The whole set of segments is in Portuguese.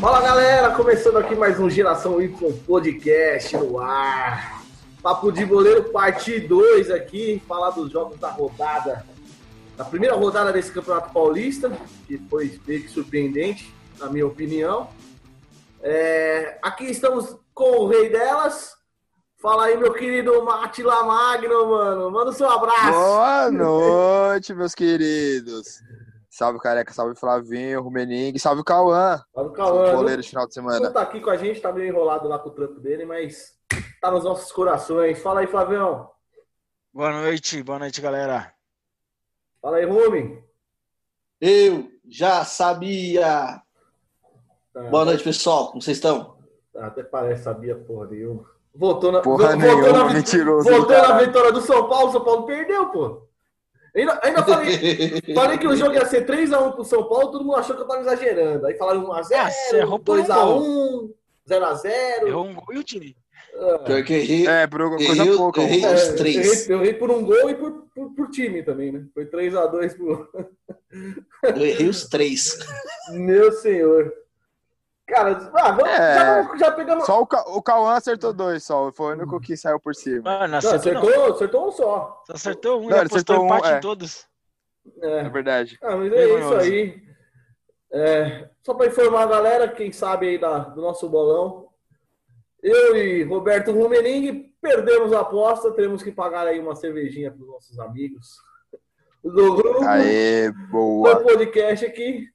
Fala galera, começando aqui mais um Geração Y Podcast no ar. Papo de Boleiro parte 2 aqui, falar dos jogos da rodada, da primeira rodada desse Campeonato Paulista, que foi meio que surpreendente, na minha opinião. É, aqui estamos com o rei delas. Fala aí, meu querido Matila Magno, mano. Manda o seu abraço. Boa noite, meus queridos. Salve Careca, salve Flavinho, Rumening, salve Cauã. Salve, Cauã. Goleiro de final de semana. Não tá aqui com a gente, tá meio enrolado lá com o trampo dele, mas tá nos nossos corações. Fala aí, Flavião. Boa noite, boa noite, galera. Fala aí, Rumi. Eu já sabia. Tá, Boa noite, pessoal. Como vocês estão? tá, até parece, sabia porra nenhuma. Voltou na, Porra voltou nenhuma, na, mentiroso voltou na vitória do São Paulo, o São Paulo perdeu, pô. Ainda, ainda falei, falei que o jogo ia ser 3x1 pro São Paulo, todo mundo achou que eu tava exagerando. Aí falaram Ah, você 1x0, errou por um 2x1, 0x0. Errou um gol e o time. Pior que errei, É, por coisa errei, pouca. errei mano. os três. É, Eu errei, eu errei por um gol e por, por, por time também, né? Foi 3x2 pro. Eu errei os três. Meu senhor. Cara, ah, vamos- É. já, vamos- já pegamos. Só o, Ca- o Cauã acertou dois, só. Foi o único que saiu por cima. Mano, Não, acertou, não. acertou, acertou um só. Só acertou um Não, e acertou um, empate é. em todos. É. É verdade. Ah, mas é isso aí. É, só para informar a galera, quem sabe aí da- do nosso bolão, eu e Roberto Rumening perdemos a aposta, teremos que pagar aí uma cervejinha para os nossos amigos do grupo, Aê, do boa. podcast aqui,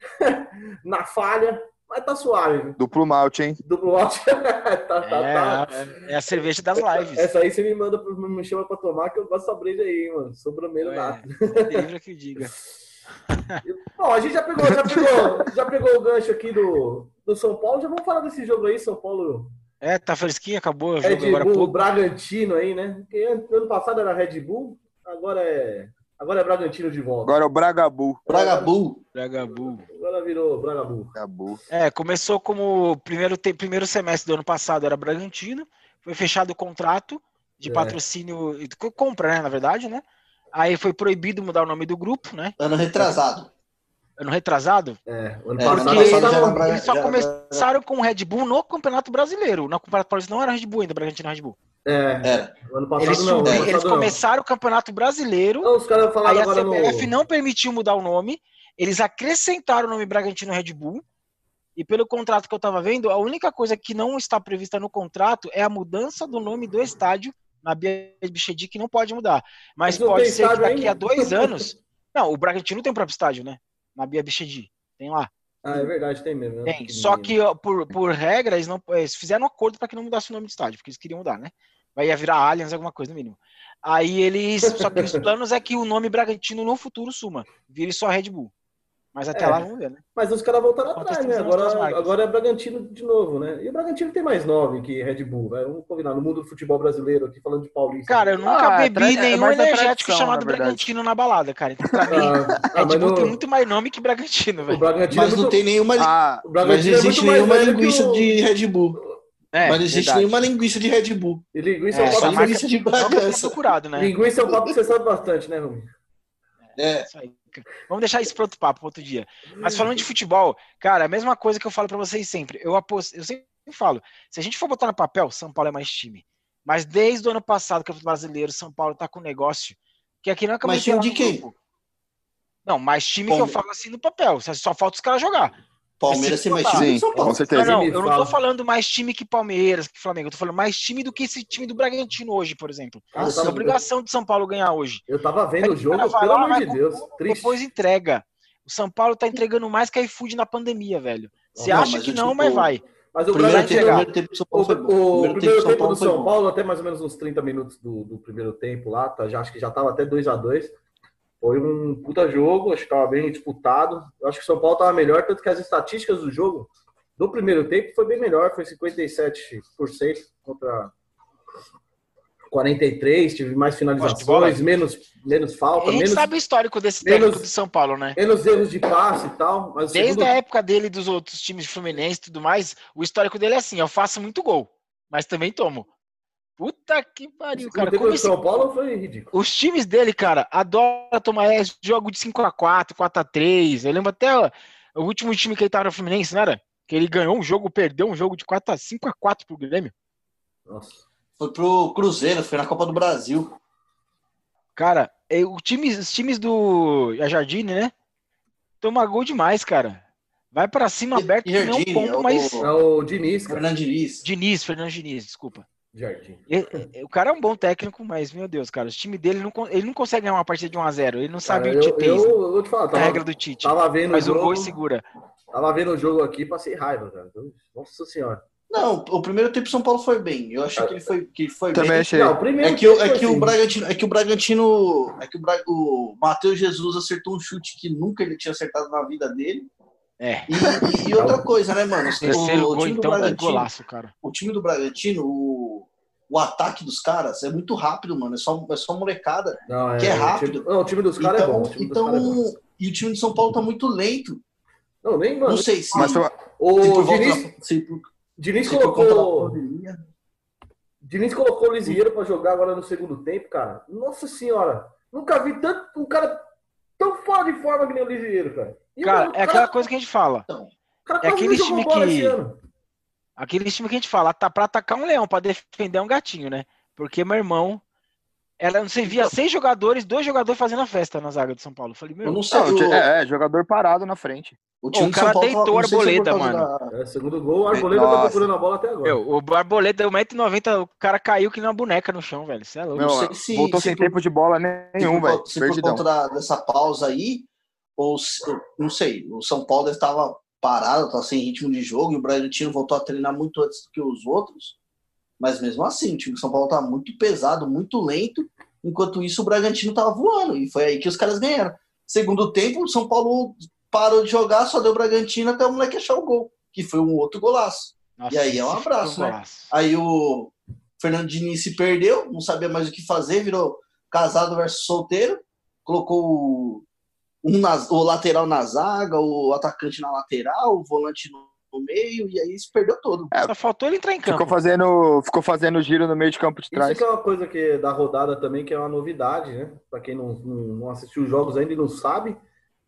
na falha, mas tá suave. Duplo malte, hein? Duplo out. tá, tá, tá. É, é a cerveja das lives. Essa aí você me manda, me chama pra tomar, que eu gosto dessa breja aí, mano. Sobrou meio nada. É, livre que diga. Bom, a gente já pegou, já pegou, já pegou o gancho aqui do, do São Paulo. Já vamos falar desse jogo aí, São Paulo. É, tá fresquinho, acabou o jogo Red agora Bull, pouco. Bragantino aí, né? Porque ano passado era Red Bull, agora é, agora é Bragantino de volta. Agora é o Bragabu. Bragabu. Bragabu. Agora virou Bragabu. Bragabu. É, começou como o primeiro, primeiro semestre do ano passado era Bragantino, foi fechado o contrato de É. patrocínio, co- compra, né, na verdade, né? Aí foi proibido mudar o nome do grupo, né? Ano retrasado. Ano retrasado. É, ano É, passado Braga- eles só já era começaram com o Red Bull no Campeonato Brasileiro. No Campeonato Paulista não era Red Bull ainda, Bragantino Red Bull. É, Era. o ano passado Eles, não. ano eles passado não. começaram o Campeonato Brasileiro, Não, os caras aí falaram a agora no. CBF não permitiu mudar o nome, eles acrescentaram o nome Bragantino Red Bull, e pelo contrato que eu tava vendo, a única coisa que não está prevista no contrato é a mudança do nome do estádio na Bia Bichedi, que não pode mudar. Mas Mas pode ser que daqui ainda? a dois anos... Não, o Bragantino tem um próprio estádio, né? Na Bia Bichedi. Tem lá. Ah, é verdade, tem mesmo. né? Tem. Só que, ó, por, por regra, eles, não, eles fizeram um acordo para que não mudasse o nome do estádio, porque eles queriam mudar, né? Vai ia virar Allianz, alguma coisa, no mínimo. Aí eles. Só que os planos é que o nome Bragantino no futuro suma. Vire só Red Bull. Mas até É. lá vamos ver, né? Mas os caras voltaram atrás, né? Agora, agora é Bragantino de novo, né? E o Bragantino tem mais nove que Red Bull, vai. Vamos combinar. No mundo do futebol brasileiro, aqui falando de Paulista. Cara, eu nunca Ah, é bebi é nenhum a energético tradição, chamado na. Bragantino na balada, cara. Então, pra mim, Ah, ah, Red mas Bull no- tem muito mais nome que Bragantino, o velho. Bragantino Mas é não muito- tem nenhuma. Ah, o Mas Bragantino não é muito existe mais nenhuma linguiça o- de Red Bull. É, Mas não existe verdade. nenhuma linguiça de Red Bull. E linguiça é, É, um marca linguiça de Bragança. procurado, né? linguiça é um papo que você sabe bastante, né, Rumi? É. Aí. Vamos deixar isso para outro papo, outro dia. Mas falando de futebol, cara, a mesma coisa que eu falo para vocês sempre. Eu aposto, eu sempre falo, se a gente for botar no papel, São Paulo é mais time. Mas desde o ano passado, que é o brasileiro, São Paulo tá com um negócio que aqui não é Mas time de quem? Não, mais time que eu falo assim no papel. Só falta os caras jogar. Palmeiras tem mais time Sim, São Paulo. com certeza. Não, não, eu não tô falando mais time que Palmeiras, que Flamengo. Eu tô falando mais time do que esse time do Bragantino hoje, por exemplo. Ah, É obrigação de São Paulo ganhar hoje. Eu tava vendo o jogo, pelo amor de Deus. Triste. Depois entrega. O São Paulo tá entregando mais que a iFood na pandemia, velho. Você Não, acha que não, tipo, mas vai. Mas o Primeiro tempo, do São O, Paulo foi bom. o Primeiro primeiro tempo do São. Paulo, até mais ou menos uns 30 minutos do, do primeiro tempo lá, tá, já, acho que já tava até 2 a 2 Foi um puta jogo, acho que tava bem disputado. Eu acho que o São Paulo tava melhor, tanto que as estatísticas do jogo do primeiro tempo foi bem melhor, foi 57% contra 43, tive mais de finalizações, menos, menos falta, A gente menos, sabe o histórico desse menos- técnico do São Paulo, né? menos erros de passe e tal. Mas Desde segundo- a época dele e dos outros times de Fluminense e tudo mais, o histórico dele é assim: eu faço muito gol, mas também tomo. Puta que o pariu, cara. tempo Como esse- São Paulo foi ridículo. Os times dele, cara, adoram tomar esse jogo de 5x4, 4x3. Eu lembro até ó, o último time que ele tava no Fluminense, não era? Que ele ganhou um jogo, perdeu um jogo de 4 a 5 a 4 pro Grêmio. Nossa. Foi pro Cruzeiro, foi na Copa do Brasil. Cara, é, o time, os times do Jardine, né? Toma gol demais, cara. Vai pra cima aberto nem um Jardine, pombo, é o- mas. É o Diniz, cara. Fernando Diniz. Diniz, Fernando Diniz, desculpa. Jardim. E- o cara é um bom técnico, mas, meu Deus, cara, o time dele não, ele não consegue ganhar uma partida de 1x0. Ele não sabe Cara, o Tite, eu, eu vou te falar, a tava, regra do Tite. tava vendo Mas o o gol jogo, e segura. tava vendo o jogo aqui, passei raiva, cara. Nossa senhora. Não, o primeiro tempo o São Paulo foi bem. Eu achei que ele foi, que foi Também bem. achei. Não, o primeiro É que, o- é que o assim. Bragantino, é que o Bragantino, é que o, Bra- o Matheus Jesus acertou um chute que nunca ele tinha acertado na vida dele. É. E, e- outra coisa, né, mano? O, Terceiro o gol, time do então, é Bragantino, golaço, cara. o time do Bragantino, o, o ataque dos caras é muito rápido, mano. É só, é só molecada. Não, que é o rápido. time- não, o time dos caras é Então, bom. O time dos então é bom. e o time de São Paulo tá muito lento. Não, nem, mano. Não sei se, Mas O Diniz, se Diniz se colocou. Diniz colocou o Lisieiro pra jogar agora no segundo tempo, cara. Nossa senhora. Nunca vi tanto um cara tão fora de forma que nem o Lisieiro, cara. E, Cara, o é aquela coisa que a gente fala. é aquele time que-. Aquele time que a gente fala, tá pra atacar um leão, pra defender um gatinho, né? Porque, meu irmão, era, você via seis jogadores, dois jogadores fazendo a festa na zaga do São Paulo. Eu falei, Eu meu, não sei. Não, o, é, é, jogador parado na frente. o time o cara São Paulo deitou não sei se causa da- É, segundo gol, o Arboleda tá Nossa. procurando a bola até agora. meu, o Barboleta deu 1,90m, o cara caiu que nem uma boneca no chão, velho. Você é louco. Meu, sei se- voltou se sem por- tempo de bola nenhum, velho. se por Perdidão. conta da- dessa pausa aí, ou se- não sei, o São Paulo estava parado, tá sem ritmo de jogo, e o Bragantino voltou a treinar muito antes do que os outros. Mas mesmo assim, o time do São Paulo tá muito pesado, muito lento. Enquanto isso, o Bragantino tava voando. E foi aí que os caras ganharam. Segundo tempo, o São Paulo parou de jogar, só deu o Bragantino até o moleque achar o gol, que foi um outro golaço. Nossa, e aí é um abraço, né? golaço. Aí o Fernando Diniz se perdeu, não sabia mais o que fazer, virou casado versus solteiro, colocou o, um na- o lateral na zaga, o atacante na lateral, o volante no, no meio, e aí se perdeu todo. É, Só faltou ele entrar em campo. Ficou fazendo, ficou fazendo giro no meio de campo de Isso trás. que é uma coisa que da rodada também, que é uma novidade, né? Pra quem não, não, não assistiu os jogos ainda e não sabe,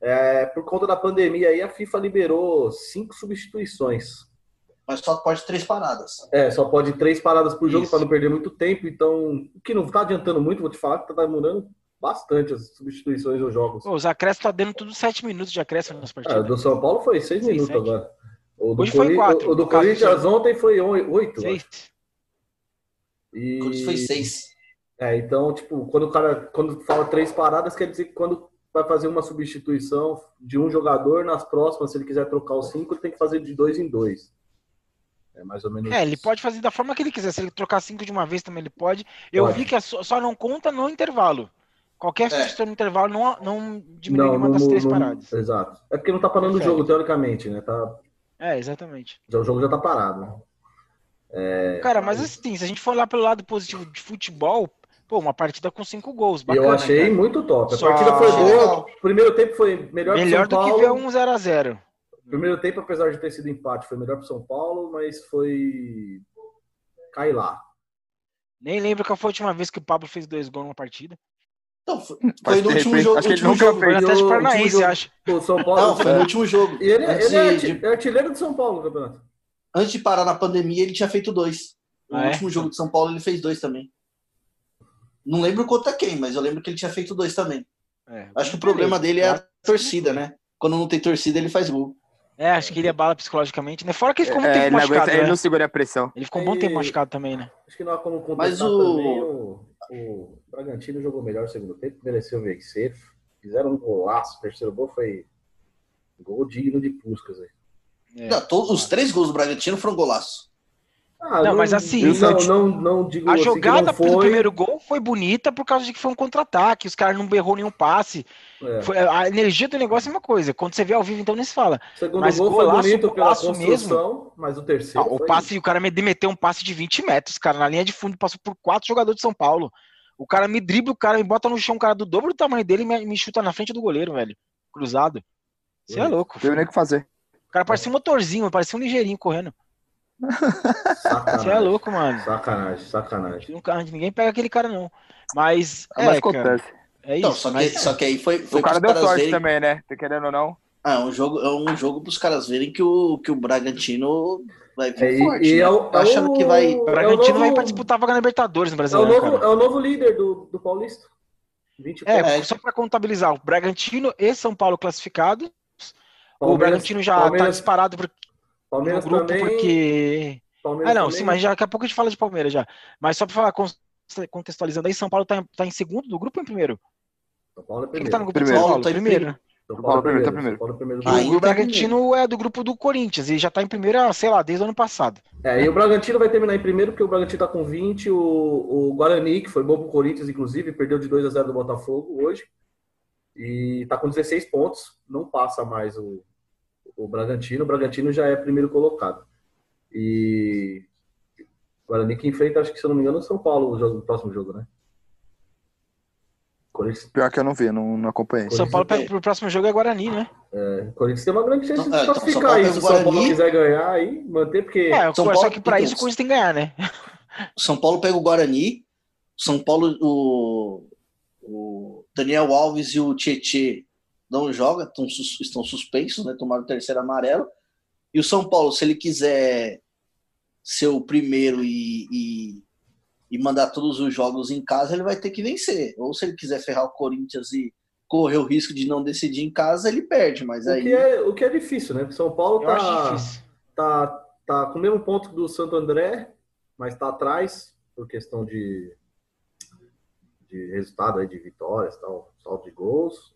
é, por conta da pandemia aí, a FIFA liberou cinco substituições. Mas só pode três paradas. É, só pode três paradas por jogo Isso. para não perder muito tempo. Então, o que não tá adiantando muito, vou te falar que tá demorando bastante as substituições dos jogos. Pô, os acréscimos tá dando tudo 7 minutos de acréscimo nas Ah, partidas. do São Paulo foi seis Seis, minutos sete. agora. O do, Hoje foi quatro, o do Corinthians São- ontem foi oi- oito. Seis. E... Foi seis. É, então, tipo, quando o cara quando fala três paradas, quer dizer que quando vai fazer uma substituição de um jogador, nas próximas, se ele quiser trocar os cinco, ele tem que fazer de dois em dois. É mais ou menos É, ele pode fazer da forma que ele quiser. Se ele trocar cinco de uma vez também ele pode. Eu Pode. vi que é só, não conta no intervalo. Qualquer substituição no intervalo não, não diminui Não, nenhuma não, das três não- paradas. Exato. É porque não tá parando o jogo, teoricamente, né? Tá, É, exatamente. já, o jogo já tá parado. Cara, mas assim, se a gente for olhar pelo lado positivo de futebol, pô, uma partida com cinco gols. Bacana, eu achei cara. muito top. A Só- partida foi boa. O primeiro tempo foi melhor, Melhor do São que ver Paulo. um 0x0. Primeiro tempo, apesar de ter sido empate, foi melhor pro São Paulo, mas foi. Cai lá. Nem lembro qual foi a última vez que o Pablo fez dois gols numa partida. Então, foi, foi no último repente, jogo. acho que ele último nunca jogo. Foi no E Atlético Paranaense, último jogo- acho. O São Paulo. Não, foi no último jogo. E ele, ele é, de- é artilheiro de São Paulo campeonato. Antes de parar na pandemia, ele tinha feito dois. No Ah, é? último jogo de São Paulo, ele fez dois também. Não lembro contra quem, mas eu lembro que ele tinha feito dois também. É, Acho que o problema dele é a torcida, né? Quando não tem torcida, ele faz gol. É, acho que ele abala psicologicamente, né? Fora que ele ficou muito É, tempo ele, não aguenta- machucado, ele né? não segura a pressão. Ele ficou um bom tempo machucado também, né? Acho que não há como contestar Mas o- também. O, o Bragantino jogou melhor no segundo tempo, mereceu vencer. Fizeram um golaço. O terceiro gol foi gol digno de Puscas. aí. É. Não, todos, os três gols do Bragantino foram golaço. Ah, Não, mas assim, Não, não, não digo A assim jogada não do foi. primeiro gol foi bonita por causa de que foi um contra-ataque. Os caras não berrou nenhum passe. É. Foi- a energia do negócio é uma coisa. Quando você vê ao vivo, então nem se fala. O segundo mas gol foi golaço, bonito pela construção, mas o terceiro. Ah, o foi- passe, o cara me meteu um passe de 20 metros, cara, na linha de fundo, passou por quatro jogadores de São Paulo. O cara me dribla, o cara me bota no chão, um cara do dobro do tamanho dele e me, me chuta na frente do goleiro, velho. Cruzado. Você é Bonito. louco. Não teve nem o que fazer. O cara parecia um motorzinho, parecia um ligeirinho correndo. Sacanagem. Você é louco, mano. Sacanagem, sacanagem. Nunca- Ninguém pega aquele cara, não. Mas, Mas é, cara, acontece. é Então, isso. só que, mas- só que aí foi, foi o cara pros deu sorte verem- também, né? Tá querendo ou não. Ah, é um jogo, é um jogo para os caras verem que o, que o Bragantino vai vir É, e- forte. e né? é o- achando é o- que vai. O Bragantino novo- vai pra disputar a vaga na Libertadores no É o novo, cara. é o novo líder do, do Paulista. 20 É, É. só pra contabilizar, o Bragantino e São Paulo classificados. o Bragantino já tá Palmeiras- disparado por- no Palmeiras grupo também. porque. Palmeiras Ah, não, também. sim, mas já, daqui a pouco a gente fala de Palmeiras já. Mas só pra falar, con- contextualizando aí, São Paulo tá, em- tá em segundo do grupo ou em primeiro? São Paulo é Quem que tá no primeiro. grupo de São Primeiro. Paulo? Tá em Primeiro. primeiro. São Paulo é primeiro, tá primeiro. São Paulo é primeiro grupo. o Bragantino é do grupo do Corinthians e já tá em primeira, sei lá, desde o ano passado. É, e o Bragantino vai terminar em primeiro, porque o Bragantino tá com 20. O, o Guarani, que foi bom pro Corinthians, inclusive, perdeu de 2 a 0 do Botafogo hoje. E tá com 16 pontos. Não passa mais o, o Bragantino. O Bragantino já é primeiro colocado. E o Guarani que enfrenta, acho que se eu não me engano, o São Paulo no jogo- no próximo jogo, né? Corinthians, Pior que eu não vi, não, não acompanhei. São Paulo é. pega pro próximo jogo é Guarani, né? o Corinthians tem uma grande chance Então, de é, então, classificar aí. Se o o São Paulo Guarani. quiser ganhar aí, manter, porque. É, São só Paulo- que pra então, isso o Corinthians tem que ganhar, né? São Paulo pega o Guarani, São Paulo, o, o Daniel Alves e o Tietê não jogam, estão, estão suspensos, né? Tomaram o terceiro amarelo. E o São Paulo, se ele quiser ser o primeiro e, e, e mandar todos os jogos em casa, ele vai ter que vencer. Ou se ele quiser ferrar o Corinthians e correr o risco de não decidir em casa, ele perde. Mas O aí. que, é, o que é difícil, né? Porque São Paulo tá, tá, tá com o mesmo ponto do Santo André, mas tá atrás por questão de, de resultado aí, de vitórias, tal, saldo de gols.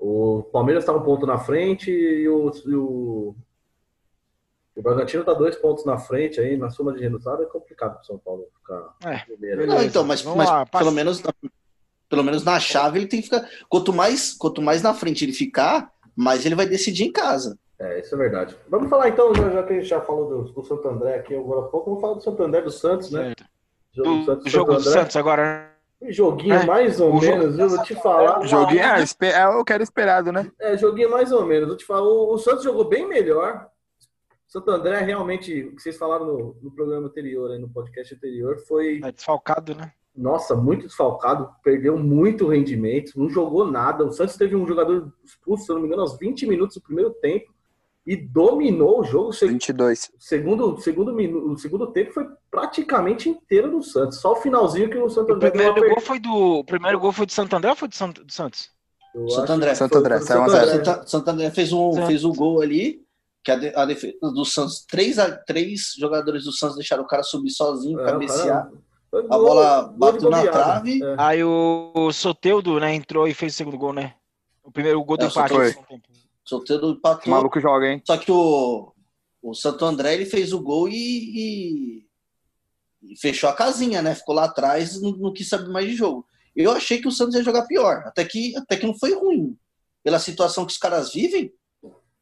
O Palmeiras está um ponto na frente e o, e o, o Bragantino tá dois pontos na frente aí, na soma de resultado é complicado pro São Paulo ficar É, primeiro. Não, então, mas, mas lá, pelo, menos, pelo menos na chave ele tem que ficar. Quanto mais, quanto mais na frente ele ficar, mais ele vai decidir em casa. É, isso é verdade. Vamos falar então, já, já que a gente já falou do, do Santo André aqui agora há pouco, vamos falar do Santo André do Santos, né? certo. Jogo Do, Santos, do jogo Santo do. Santos agora. Joguinho É, mais ou o menos, viu? Vou te falar. Joguinho, ah, espe- é o que era esperado, né? É, joguinho mais ou menos. Vou te falar, o, o Santos jogou bem melhor. O Santo André realmente, o que vocês falaram no, no programa anterior, aí, no podcast anterior, foi, Tá desfalcado, né? nossa, muito desfalcado, perdeu muito rendimento, não jogou nada. O Santos teve um jogador expulso, se eu não me engano, aos 20 minutos do primeiro tempo e dominou o jogo. O seg- 22. segundo, segundo, o segundo tempo foi praticamente inteiro do Santos. Só o finalzinho que o Santo O primeiro gol foi do. O primeiro gol foi do Santo André ou foi do, Sant- do Santos? Eu Santo André. Santo André, foi Santo. André. Santa- Santo André fez um, fez um gol ali, que a, de- a defesa do Santos, três, a- três jogadores do Santos deixaram o cara subir sozinho, É, cabecear. foi A gol- bola gol bateu na trave. É. Aí o, o Soteudo, né, entrou e fez o segundo gol, né? O primeiro gol do É, empate. Tempo. Solteiro O empatou. maluco joga, hein? Só que o, o Santo André ele fez o gol e, e- e fechou a casinha, né? Ficou lá atrás, não, não quis saber mais de jogo. Eu achei que o Santos ia jogar pior, até que, até que não foi ruim. Pela situação que os caras vivem,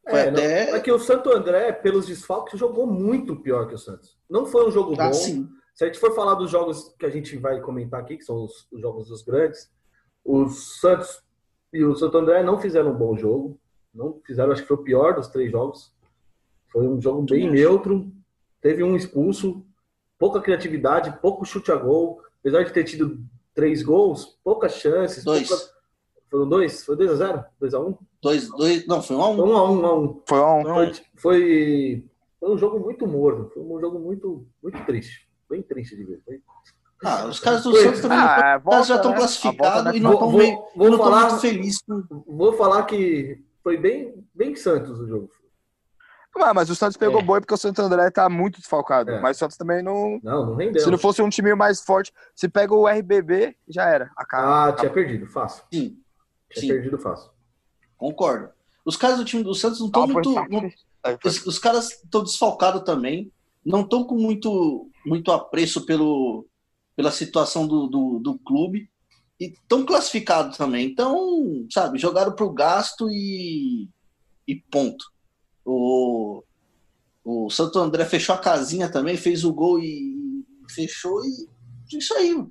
foi É, não, até. é que o Santo André, pelos desfalques, jogou muito pior que o Santos. Não foi um jogo bom. assim. Se a gente for falar dos jogos que a gente vai comentar aqui, que são os, os jogos dos grandes, o Santos e o Santo André não fizeram um bom jogo. Não fizeram, acho que foi o pior dos três jogos. Foi um jogo bem neutro. Teve um expulso, pouca criatividade, pouco chute a gol. Apesar de ter tido três gols, poucas chances. Dois. pouca- Foram dois? Foi 2x0? 2x1? Dois, dois, não, foi um a um. Foi 1x1, 1x1. Foi um. Então, Foi, foi, foi um jogo muito morno. Foi um jogo muito, muito triste. Bem triste de ver. Foi- Ah, os caras do Foi. Santos também Ah, é, os caras já volta, estão né? classificados A volta e não estão vou- bem. vou não tô falar- muito felizes com. Vou falar que foi bem, bem Santos o jogo. Ah, mas o Santos pegou É. boi porque o Santo André tá muito desfalcado. É. Mas o Santos também não. Não, não rendeu. Se não fosse um time mais forte, se pega o RBB, já era. A cara. Ah, tinha perdido, fácil. Sim, Tinha Sim. perdido fácil. concordo. Os caras do time do Santos não estão Ah, muito. não- os, os caras estão desfalcados também. Não estão com muito, muito apreço pelo, pela situação do, do, do clube. E estão classificados também. Então, sabe, jogaram pro gasto e, e ponto. O, o Santo André fechou a casinha também, fez o gol e fechou e isso aí. O,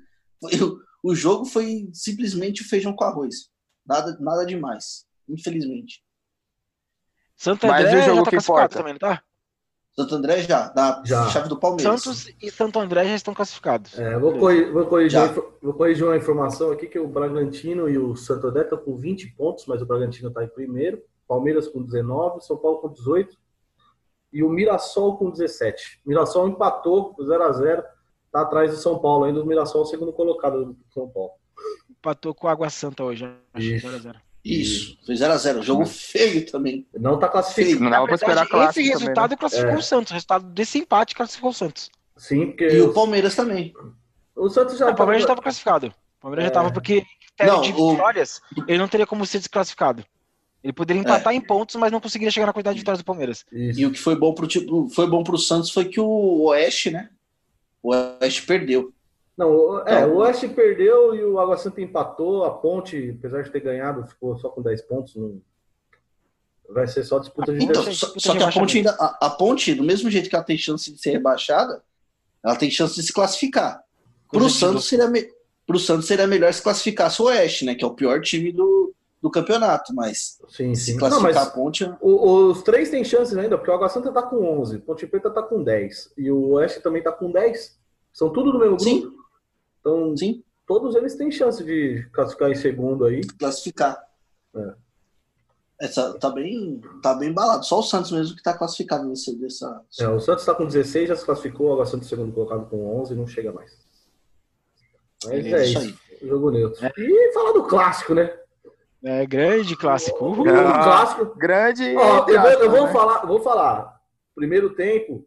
o jogo foi simplesmente feijão com arroz. Nada, nada demais, infelizmente. Santo Mas André e o jogo já tá que classificado importa? também, não tá? Santo André já, da Já. chave do Palmeiras. Santos e Santo André já estão classificados. É, vou, corri- vou corrigir, vou corrigir uma informação aqui que o Bragantino e o Santo André estão com 20 pontos, mas o Bragantino está em primeiro. Palmeiras com 19, São Paulo com 18 e o Mirassol com 17. O Mirassol empatou 0 a 0 tá atrás do São Paulo, ainda o Mirassol é o segundo colocado do São Paulo. Empatou com o Água Santa hoje, acho Isso. 0x0. Isso, foi 0x0. Jogo feio também. Não tá classificado. Não dava pra esperar clássico Esse também, resultado né? classificou É. o Santos. O resultado desse empate classificou o Santos. Sim, porque E o Palmeiras também. o Santos já Não, o Palmeiras já tá- estava classificado. O Palmeiras já É. estava porque, Não, de o- vitórias, ele não teria como ser desclassificado. Ele poderia empatar em pontos, mas não conseguiria chegar na quantidade de vitórias do Palmeiras. Isso. E o que foi bom pro tipo, foi bom pro Santos foi que o Oeste, né? O Oeste perdeu. Não, o- é, Não. o Oeste perdeu e o Água Santa empatou. A Ponte, apesar de ter ganhado, ficou só com 10 pontos. Não... Vai ser só disputa de Então, só, disputa só que a Ponte ainda. A, a Ponte, do mesmo jeito que ela tem chance de ser rebaixada, ela tem chance de se classificar. Pro Coisa de Santos, seria me- pro Santos seria melhor se classificasse o Oeste, né? Que é o pior time do, do campeonato. Mas Sim, se sim. Não, classificar mas a Ponte. o- os três têm chances ainda, porque o Água Santa tá com 11, Ponte Preta tá com 10 e o Oeste também tá com 10. São tudo do mesmo grupo. Sim. Então, Sim, todos eles têm chance de classificar em segundo aí. classificar. É. Essa, tá, bem, tá bem balado. Só o Santos mesmo que tá classificado nesse, dessa. É, o Santos tá com 16, já se classificou, o Água Santa segundo colocado com 11 e não chega mais. Mas é, É isso. isso Jogo neutro. E falar do clássico, né? É grande clássico. Uhul. Ah. clássico. Grande. Ó, eu, vou, eu vou né? falar, vou falar. Primeiro tempo,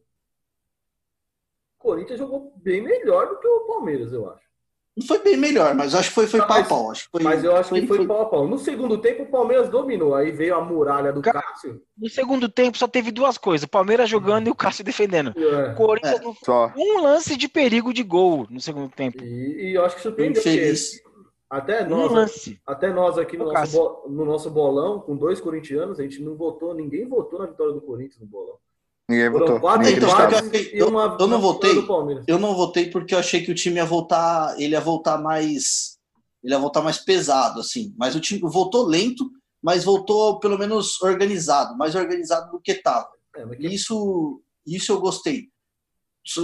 o Corinthians jogou bem melhor do que o Palmeiras, eu acho. Não foi bem melhor, mas acho que foi, foi Não, pau a mas- pau. Acho que foi, Mas eu acho foi- que foi, foi- pau a pau. No segundo tempo, o Palmeiras dominou. Aí veio a muralha do Cara, Cássio. No segundo tempo só teve duas coisas: o Palmeiras jogando e o Cássio defendendo. É, O Corinthians não Só. um lance de perigo de gol no segundo tempo. E, e eu acho que surpreendeu. infeliz. Até Um nós, lance. até nós aqui no nosso, no nosso bolão, com dois corintianos, a gente não votou, ninguém votou na vitória do Corinthians no bolão. Ninguém Foram votou. quatro Ninguém Então, eu- e uma eu não votei. Eu não votei porque eu achei que o time ia voltar, ele ia voltar mais, ele ia voltar mais pesado assim. Mas o time voltou lento, mas voltou pelo menos organizado, mais organizado do que estava. É, Isso, isso eu gostei.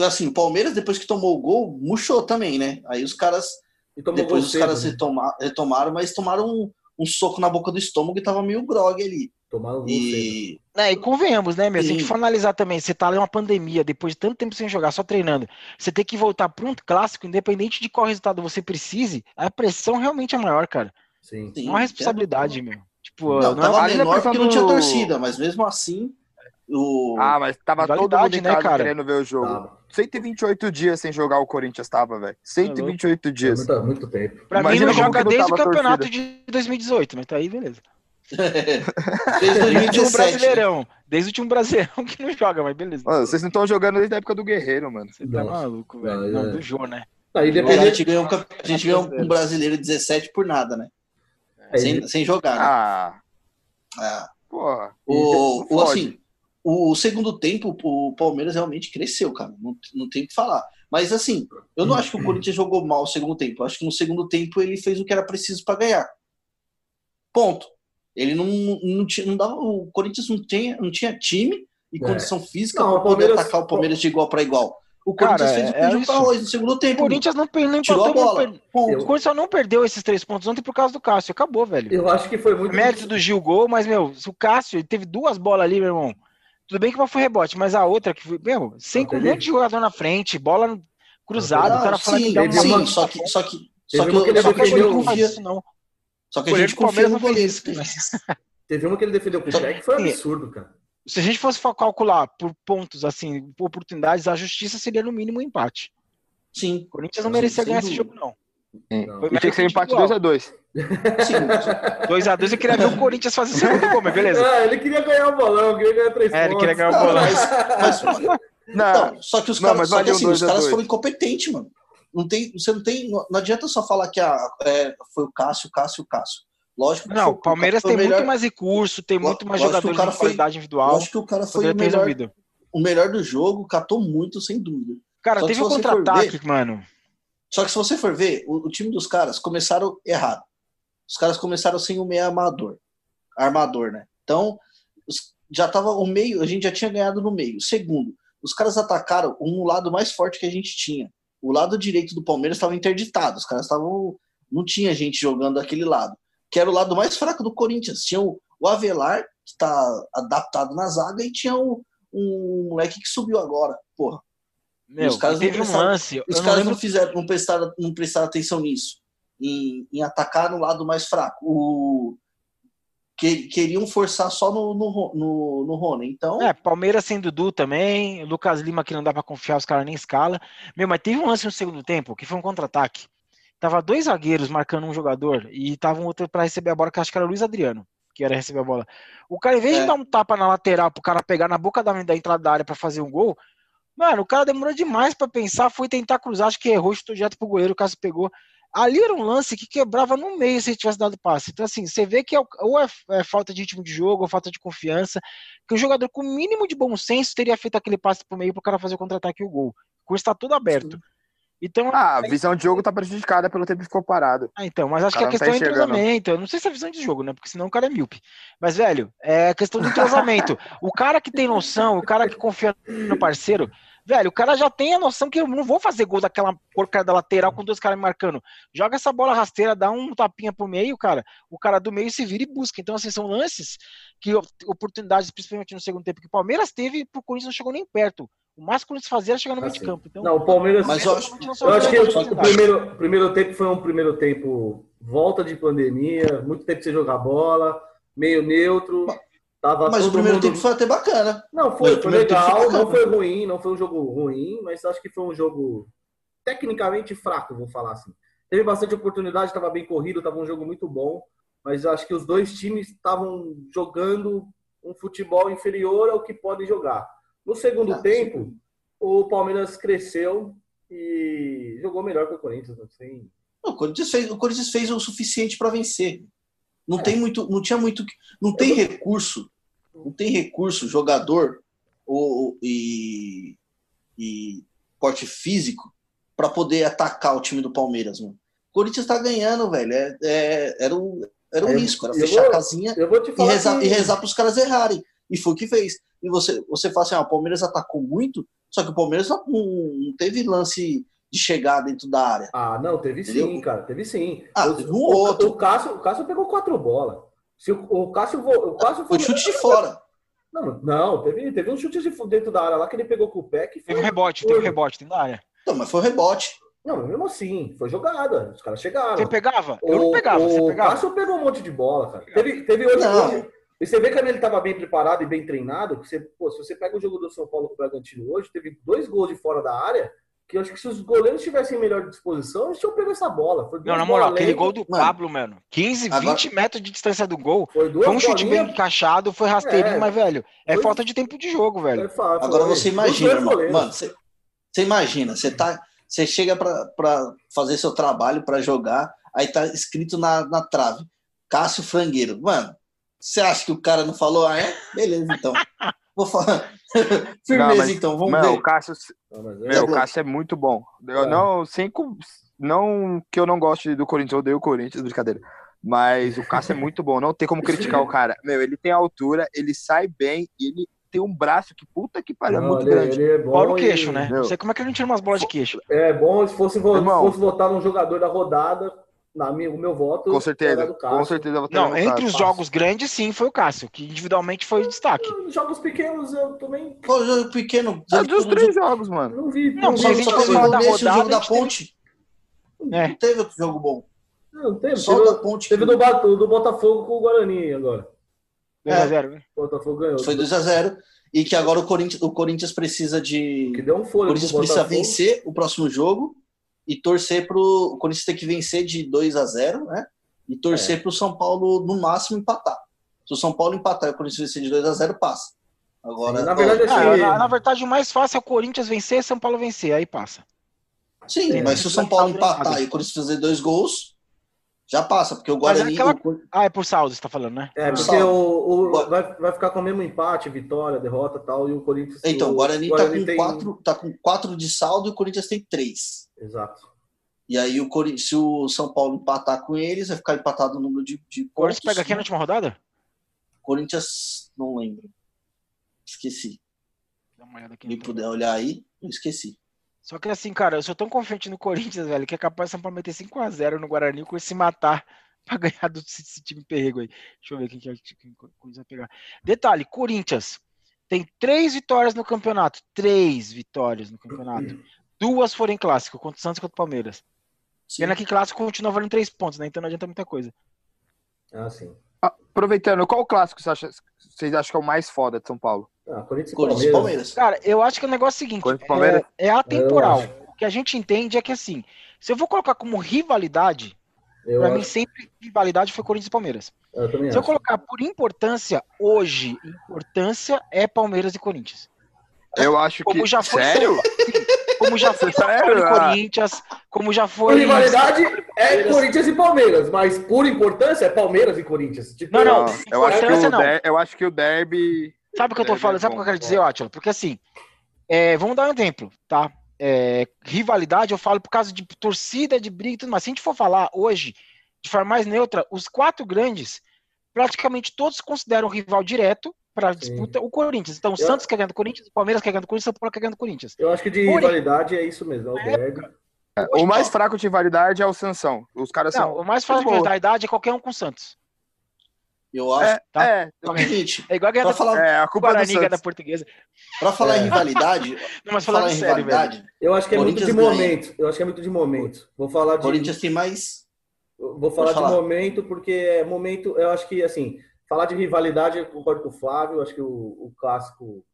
Assim, o Palmeiras depois que tomou o gol, murchou também, né? Aí os caras e tomou depois os cedo, caras né? retoma- retomaram, mas tomaram um, um soco na boca do estômago e tava meio grog ali. Tomaram gol cedo. E É, e convenhamos, né, meu? Se a gente for analisar também, você tá ali uma pandemia, depois de tanto tempo sem jogar, só treinando, você tem que voltar para um clássico, independente de qual resultado você precise, a pressão realmente é maior, cara. Sim. sim, É uma responsabilidade, meu. Tipo, Não, não, tava ali na menor porque não tinha do- torcida, mas mesmo assim o Ah, mas tava todo mundo em né, casa cara? querendo ver o jogo. Tava. 128 dias sem jogar o Corinthians tava, velho. 128 É dias. muito, muito tempo. pra mim Imagina não como joga não desde o tava campeonato torcida. de 2018, mas tá aí, beleza. Desde Desde o último 2017. né? brasileirão. Desde o último brasileirão que não joga, mas beleza. Mano, vocês não estão jogando desde a época do Guerreiro, mano. Você tá Nossa. maluco, velho. Não, Não, é. do Jô, né? Aí A independente, gente ganhou um, campe- a gente ganhou um brasileiro 17 por nada, né? aí, Sem, sem jogar, né? Ah, Ah. porra. O, o, assim, o segundo tempo, o Palmeiras realmente cresceu, cara. Não, não tem o que falar. Mas assim, eu não acho que o Corinthians jogou mal o segundo tempo. Eu acho que no segundo tempo ele fez o que era preciso para ganhar. Ponto. Ele não, não, tinha, não dava. O Corinthians não tinha, não tinha time e É. condição física para o poder Palmeiras- atacar o Palmeiras de igual para igual. O Cara, Corinthians fez o é- que pediu é para isso. arroz no segundo O tempo. Corinthians não, per- não Tirou a empatou, não bola. O Corinthians só não perdeu esses três pontos ontem por causa do Cássio. Acabou, velho. eu acho que foi muito. Mérito do Gil gol, mas, meu, o Cássio ele teve duas bolas ali, meu irmão. Tudo bem que uma foi rebote, mas a outra que foi, meu, sem com um monte de jogador na frente, bola cruzada, Não, o cara fala sim, que dá uma sim, só que, só que, só que, que ele eu- só que defendeu- não confia, isso, não. Só que a gente confia no não isso. Teve uma que ele defendeu com o cheque que foi absurdo, cara. Se a gente fosse calcular por pontos, assim, por oportunidades, a justiça seria no mínimo um empate. Sim, O Corinthians não merecia ganhar esse jogo, não. Não. Foi E tinha que ser um empate 2x2. sim. 2x2 eu queria ver o Corinthians fazer o segundo gol, mas beleza. Ah, ele queria ganhar o bolão, queria ganhar três É, ele pontos. queria ganhar o Não, bolão. mas, mas- Não, Não, só que os Não, caras, só que, um assim, dois os caras dois. foram incompetentes, mano. Não tem, você não tem, não adianta só falar que a, é, foi o Cássio, Cássio, Cássio. Lógico que Não, foi- o Palmeiras foi tem melhor, muito mais recurso, tem muito mais jogadores de foi- qualidade individual. Lógico que o cara foi o melhor, resolvido. o melhor do jogo, catou muito, sem dúvida. Cara, Só teve um contra-ataque, mano. Só que se você for ver, o, o time dos caras começaram errado. Os caras começaram sem o meio armador. Armador, né? Então, os- já tava o meio, a gente já tinha ganhado no meio. Segundo, os caras atacaram um lado mais forte que a gente tinha. O lado direito do Palmeiras estava interditado. Os caras estavam. Não tinha gente jogando daquele lado. Que era o lado mais fraco do Corinthians. Tinha o, o Avelar, que tá adaptado na zaga, e tinha um, um moleque que subiu agora. Porra. Meu, os caras não teve um prestaram- lance. Os não caras lembro não fizeram, não prestaram, não prestaram atenção nisso. Em, em atacar no lado mais fraco. O, que, queriam forçar só no, no, no, no Rony. Então, É, Palmeiras sem Dudu também, Lucas Lima que não dá pra confiar, os caras nem escala. Meu, mas teve um lance no segundo tempo que foi um contra-ataque. Tava dois zagueiros marcando um jogador e tava um outro pra receber a bola, que acho que era o Luiz Adriano, que era receber a bola. O cara, em vez É. de dar um tapa na lateral pro cara pegar na boca da, da entrada da área pra fazer um gol, mano, o cara demorou demais pra pensar, foi tentar cruzar, acho que errou, chutou direto pro goleiro, o Cássio pegou. Ali era um lance que quebrava no meio se ele tivesse dado passe. Então, assim, você vê que é ou é, é falta de ritmo de jogo, ou falta de confiança, que o jogador com o mínimo de bom senso teria feito aquele passe pro meio pro cara fazer o contra-ataque e o gol. O curso tá todo aberto. Então, Ah, a visão de jogo tá prejudicada pelo tempo que ficou parado. ah, então, mas acho que a tá questão é enxergando. entrosamento. Eu não sei se é visão de jogo, né? Porque senão o cara é míope. Mas, velho, é a questão do entrosamento. o cara que tem noção, o cara que confia no parceiro, velho, o cara já tem a noção que eu não vou fazer gol daquela porcaria da lateral com dois caras me marcando. Joga essa bola rasteira, dá um tapinha pro meio, cara. O cara do meio se vira e busca. Então, assim, são lances que oportunidades, principalmente no segundo tempo, que o Palmeiras teve, pro Corinthians não chegou nem perto. O máximo que o Corinthians fazia era chegar no meio de Assim. campo. Então, Não, o Palmeiras. Mas eu acho- Eu acho que o primeiro, primeiro tempo foi um primeiro tempo volta de pandemia, muito tempo sem jogar bola, meio neutro. Tava mas o primeiro mundo... tempo foi até bacana. Não, foi, foi legal, foi não foi ruim, não foi um jogo ruim, mas acho que foi um jogo tecnicamente fraco, vou falar assim. Teve bastante oportunidade, estava bem corrido, estava um jogo muito bom, mas acho que os dois times estavam jogando um futebol inferior ao que podem jogar. No segundo Ah, tempo, o Palmeiras cresceu e jogou melhor que o Corinthians, não sei. O Corinthians fez, o Corinthians fez o suficiente para vencer. Não É. tem muito, não tinha muito, não tem recurso, não tem recurso, jogador ou, e, e porte físico para poder atacar o time do Palmeiras, mano. O Corinthians tá ganhando, velho. É, é- era um, era um É, risco, era fechar vou- a casinha e rezar, que- e rezar pros caras errarem. E foi o que fez. E você, você fala assim, ah, o Palmeiras atacou muito, só que o Palmeiras não, não teve lance de chegar dentro da área. Ah, não, teve sim, Entendeu? cara, teve sim. Ah, o, teve um o- outro. O Cássio, o Cássio pegou quatro bolas. Se o, o Cássio, o Cássio Foi chute de fora. Não, não, teve, teve um chute de dentro da área lá que ele pegou com o pé que foi. teve um rebote, teve um rebote dentro da área. Não, mas foi rebote. Não, mesmo assim, foi jogada. Os caras chegaram. Você pegava? Eu não O- pegava, você o pegava? Cássio pegou um monte de bola, cara. Teve, teve hoje- E você vê que ele estava bem preparado e bem treinado. Que você, pô, se você pega o jogo do São Paulo com o Bragantino hoje, teve dois gols de fora da área. Que eu acho que se os goleiros tivessem melhor disposição, eles tinham pego essa bola. Foi Não, na moral, aquele gol do Mano. Pablo, mano. 15, Agora- 20 metros de distância do gol. Foi Foi um chute bem bolinhas. encaixado, foi rasteirinho, É. mas, velho, é Foi- falta de tempo de jogo, velho. Foi fa- Agora foi. você imagina, goleiros. Mano, você, você imagina, você tá. Você chega pra, pra fazer seu trabalho, pra jogar, aí tá escrito na, na trave. Cássio Frangueiro. Mano, você acha que o cara não falou? Ah, é? Beleza, então. Vou falar. Firmeza, Não, mas- então, vamos Meu, ver. o Cássio, Não, é- meu, o. Cássio é muito bom. Eu É. não, sem, cu- não que eu não goste do Corinthians, eu odeio o Corinthians, brincadeira. Mas o Cássio é muito bom, não tem como criticar o cara. Meu, ele tem altura, ele sai bem e ele tem um braço que puta que pariu, é muito ele- grande. ele é Fora o e- queixo, né? Meu. Não sei como é que ele não tira umas bolas de queixo. É bom se fosse, Irmão. fosse votar num jogador da rodada, na minha, o meu voto Com certeza, era do Cássio. com certeza Não, entre Cássio. os jogos grandes, sim, foi o Cássio, que individualmente foi o destaque. Nos Jogos pequenos eu também Pô, jogo pequeno. É dos três jogos, mano. não vi. Não, vi se a gente só o da o rodada, jogo da a gente teve- ponte. É. Não teve outro jogo bom. Não, teve. Só o Teve, da ponte. teve do, do Botafogo com o Guarani agora. 2x0, né? O Botafogo ganhou. Foi 2x0. E que agora o Corinthians, o Corinthians precisa de. Que deu um O fôlego Corinthians pro precisa vencer o próximo jogo e torcer pro. O Corinthians tem que vencer de 2 a 0 né? E É. torcer pro São Paulo, no máximo, empatar. Se o São Paulo empatar e o Corinthians vencer de 2 a 0 passa. Agora. Sim, na verdade, ó, Ah, que- na, na verdade, o mais fácil é o Corinthians vencer e São Paulo vencer, aí passa. sim, é, mas se o São Paulo empatar e o Corinthians fazer dois gols, já passa, porque o é Guarani. aquela- o Ah, é por saldo, você tá falando, né? É, porque Salve. o, o- vai, vai ficar com o mesmo empate, vitória, derrota e tal, e o Corinthians. Então, o Guarani, tá, com tem- quatro, tá com 4 de saldo e o Corinthians tem 3. Exato. E aí, o Cori- se o São Paulo empatar com eles, vai ficar empatado o número de, de O Corinthians pontos. pega aqui na última rodada? Corinthians, não lembro. Esqueci. Dá uma olhada aqui. Quem no puder olhar aí, eu esqueci. Só que assim, cara, eu sou tão confiante no Corinthians, velho, que é capaz de São Paulo meter 5x0 no Guarani com esse matar pra ganhar desse time perrego aí. Deixa eu ver quem que, é, quem vai pegar. Detalhe, Corinthians tem três vitórias no campeonato. Três vitórias no campeonato. Duas foram em clássico, contra o Santos e contra o Palmeiras. Sim. E naquele clássico continua valendo três pontos, né? Então não adianta muita coisa. Ah, sim. Aproveitando, qual clássico você acha, vocês acham que é o mais foda de São Paulo? Ah, Corinthians e Palmeiras. Palmeiras. Cara, eu acho que o negócio é o seguinte: é, é atemporal. O que a gente entende é que assim, se eu vou colocar como rivalidade, eu pra acho... mim sempre rivalidade foi Corinthians e Palmeiras. Eu se acho. eu colocar por importância, hoje, importância é Palmeiras e Corinthians. Eu acho como que. Já foi Sério? Como já foi Sério? Corinthians, como já foi. Por rivalidade é Corinthians e Palmeiras, mas por importância é Palmeiras e Corinthians. Tipo, não, não, eu acho, que o não. eu acho que o derby. Sabe o que eu tô falando? Sabe o que eu quero dizer, Átila? Porque assim, é, vamos dar um exemplo, tá? É, rivalidade, eu falo por causa de torcida, de briga e tudo mais. Se a gente for falar hoje, de forma mais neutra, os quatro grandes, praticamente todos consideram rival direto para disputa o Corinthians. Então, o eu... Santos quer ganhar do Corinthians, o Palmeiras quer ganhar do Corinthians, o São Paulo quer ganhar do Corinthians. Eu acho que de Porém, rivalidade é isso mesmo, é o derby. É, o mais fraco de rivalidade é o Sansão. Os caras não, são. O mais fraco de rivalidade é qualquer um com o Santos. Eu acho. É, tá? é, é igual a guerra da, falar, é, a culpa Guarani, é da portuguesa. Pra falar é. em rivalidade. Não, mas falando sério, rivalidade, velho. Eu acho que é muito de ganha. momento. Eu acho que é muito de momento. Vou falar de. Corinthians tem mais. Vou falar, falar de momento, porque é momento. Eu acho que, assim, falar de rivalidade, eu concordo com o Flávio. Acho que o, o clássico,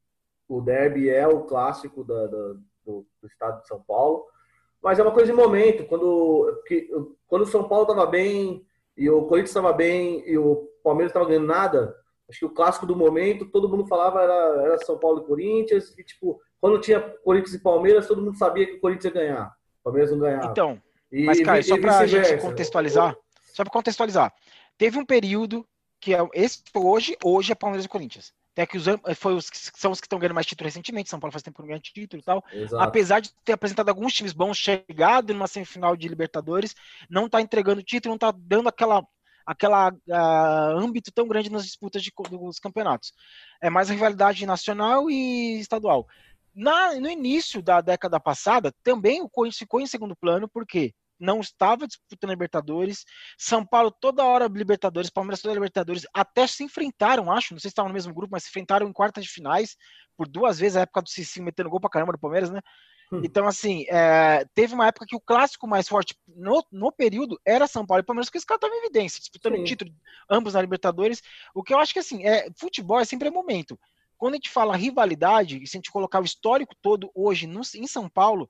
o derby é o clássico da, da, do, do estado de São Paulo. Mas é uma coisa de momento. Quando, que, quando o São Paulo estava bem e o Corinthians estava bem e o Palmeiras estava ganhando nada, acho que o clássico do momento, todo mundo falava era, era São Paulo e Corinthians. E, tipo, quando tinha Corinthians e Palmeiras, todo mundo sabia que o Corinthians ia ganhar. O Palmeiras não ganhava. Então, e, mas, cara, só para a gente contextualizar, só para contextualizar, teve um período que é, esse hoje, hoje é Palmeiras e Corinthians. Até que os, foi os, são os que estão ganhando mais título recentemente. São Paulo faz tempo que não ganha título e tal. Exato. Apesar de ter apresentado alguns times bons, chegado numa semifinal de Libertadores, não está entregando título, não está dando aquela aquela uh, âmbito tão grande nas disputas de, dos campeonatos. É mais a rivalidade nacional e estadual. Na, no início da década passada, também o Corinthians ficou em segundo plano, porque não estava disputando Libertadores. São Paulo toda hora Libertadores, Palmeiras toda Libertadores, até se enfrentaram, acho, não sei se estavam no mesmo grupo, mas se enfrentaram em quartas de finais por duas vezes, a época do Cicinho metendo gol pra caramba do Palmeiras, né? Hum. Então, assim, é, teve uma época que o clássico mais forte no, no período era São Paulo e Palmeiras, porque esse cara estava em evidência, disputando o título, ambos na Libertadores. O que eu acho que, assim, é, futebol é sempre é momento. Quando a gente fala rivalidade, e se a gente colocar o histórico todo hoje no, em São Paulo,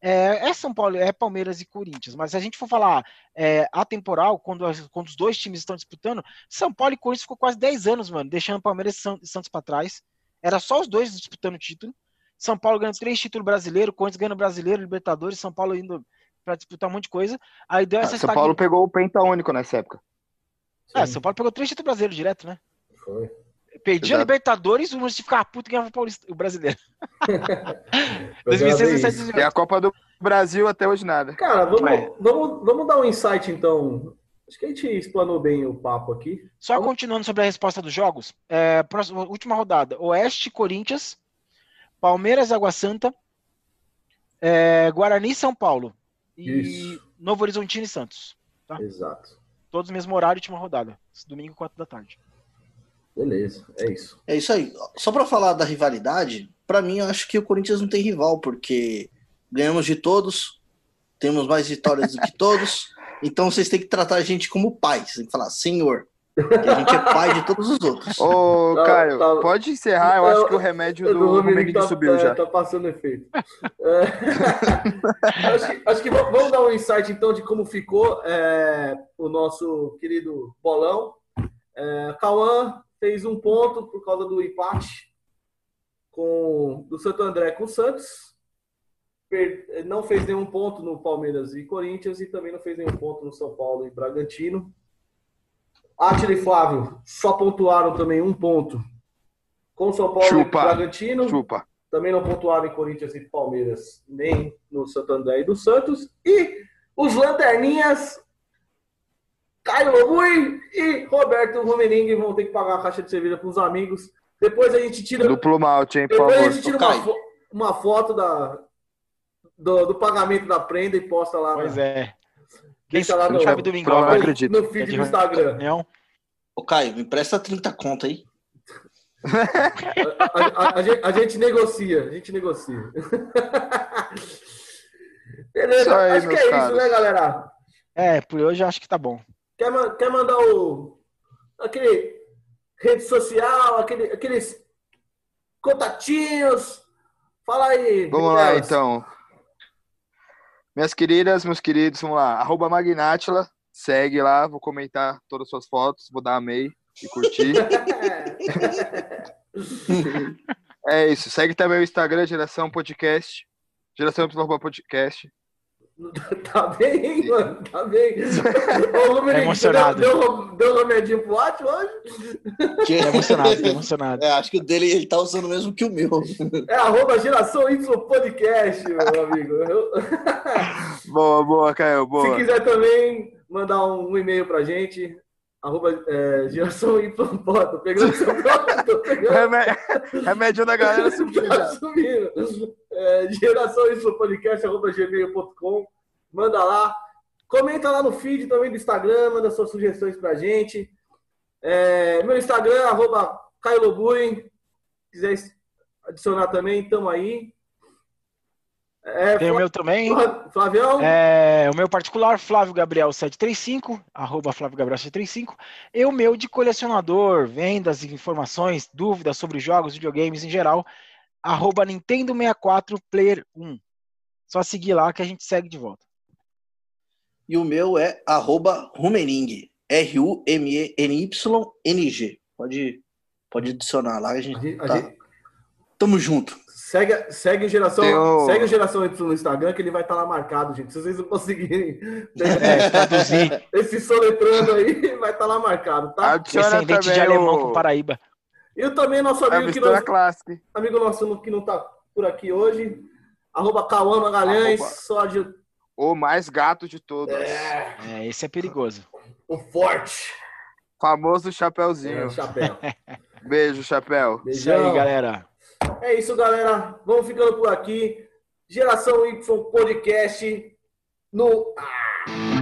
é, é, São Paulo, é Palmeiras e Corinthians, mas se a gente for falar é, atemporal, quando, quando os dois times estão disputando, São Paulo e Corinthians ficou quase 10 anos, mano, deixando Palmeiras e Santos para trás. Era só os dois disputando o título. São Paulo ganhando três títulos brasileiros, Corinthians ganhando brasileiro, Libertadores, São Paulo indo para disputar um monte de coisa. Aí deu ah, essa São Paulo pegou o penta único nessa época. É, São Paulo pegou três títulos brasileiros direto, né? Foi. Perdia a Libertadores, o Município ficava puto e ganhava o brasileiro. 2006 E a Copa do Brasil até hoje nada. Cara, vamos, vamos, vamos dar um insight então. Acho que a gente explanou bem o papo aqui. Só vamos... continuando sobre a resposta dos jogos. É, próxima, última rodada. Oeste, Corinthians. Palmeiras, Água Santa. É, Guarani, São Paulo. E Isso. Novo Horizontino e Santos. Tá? Exato. Todos no mesmo horário, última rodada. Domingo, 4 da tarde. Beleza, é isso. É isso aí. Só para falar da rivalidade, para mim eu acho que o Corinthians não tem rival, porque ganhamos de todos, temos mais vitórias do que todos, então vocês têm que tratar a gente como pai, vocês têm que falar, senhor, que a gente é pai de todos os outros. Ô, tá, Caio, tá, pode encerrar, eu acho que o remédio do Romero tá, subiu já. Tá passando efeito. é, acho, que, acho, que, vamos dar um insight então de como ficou é, o nosso querido bolão. É, Cauã fez um ponto por causa do empate com, do Santo André com o Santos. Per, não fez nenhum ponto no Palmeiras e Corinthians e também não fez nenhum ponto no São Paulo e Bragantino. Átila e Flávio só pontuaram também um ponto com São Paulo Chupa. e Bragantino. Chupa. Também não pontuaram em Corinthians e Palmeiras, nem no Santo André e do Santos. E os Lanterninhas Caio Lobui e Roberto Romening vão ter que pagar a caixa de cerveja para os amigos. Depois a gente tira. Duplo malte, hein, Depois a gente tira uma, uma, foto da, do, do, pagamento da prenda e posta lá. Pois na, é. Quem Deixa lá no, domingo Prova, agora. acredito. no feed do Instagram. Reunião. Ô, Caio, me empresta 30 conto aí. A, a- a gente, a gente negocia, a gente negocia. Beleza, Isso aí, acho que é isso, caros. né, galera? É, por hoje eu acho que tá bom. Quer, quer mandar o. aquele. rede social, aquele, aqueles contatinhos? Fala aí. Vamos lá, Nicolas. então. Minhas queridas, meus queridos, vamos lá. Arroba Magnátila, segue lá, vou comentar todas as suas fotos, vou dar amei e curtir. é isso, segue também o Instagram, Geração Podcast. Geração Podcast. Tá bem, mano, tá bem. Ô, É emocionado. Deu, deu, deu remedinho pro Watch hoje? Que- Tô emocionado, tô emocionado. É, acho que o dele ele tá usando o mesmo que o meu. É arroba geração Y Podcast, meu amigo. Eu- Boa, boa, Caio, Se boa. quiser também mandar um, um e-mail pra gente, arroba é, Y. Pô, tô pegando seu nome, tô pegando. Remédio da galera Tá subindo. É, geração Y Podcast, arroba gmail.com. Manda lá. Comenta lá no feed também do Instagram, manda suas sugestões pra gente. É, meu Instagram, arroba Caio. Se quiser adicionar também, tamo aí. É, Tem o meu também. Flá- Flavião? É, o meu particular, Flávio Gabriel 735, arroba Flávio Gabriel 735. E o meu de colecionador, vendas, informações, dúvidas sobre jogos, videogames em geral, arroba Nintendo 64 Player 1. Só seguir lá que a gente segue de volta. E o meu é arroba Rumening. R-U-M-E-N-Y-N-G. Pode, pode adicionar lá, a A gente gente- a tá. gente- Tamo junto. Segue, segue, geração, o- segue Geração Y no Instagram, que ele vai estar lá marcado, gente. Se vocês não conseguirem É, traduzir esse soletrando aí, vai estar lá marcado, tá? Adiciona descendente de alemão o... com Paraíba. E também nosso É amigo que, clássica. amigo nosso que não tá por aqui hoje, arroba Cauã Magalhães, Arroba. só de O mais gato de todos. é, É, esse é perigoso. o forte. Famoso É, Chapeuzinho. chapéu. Beijo, Chapéu. Isso aí, Beijão. galera. É isso, galera. Vamos ficando por aqui. Geração Y Podcast no ar.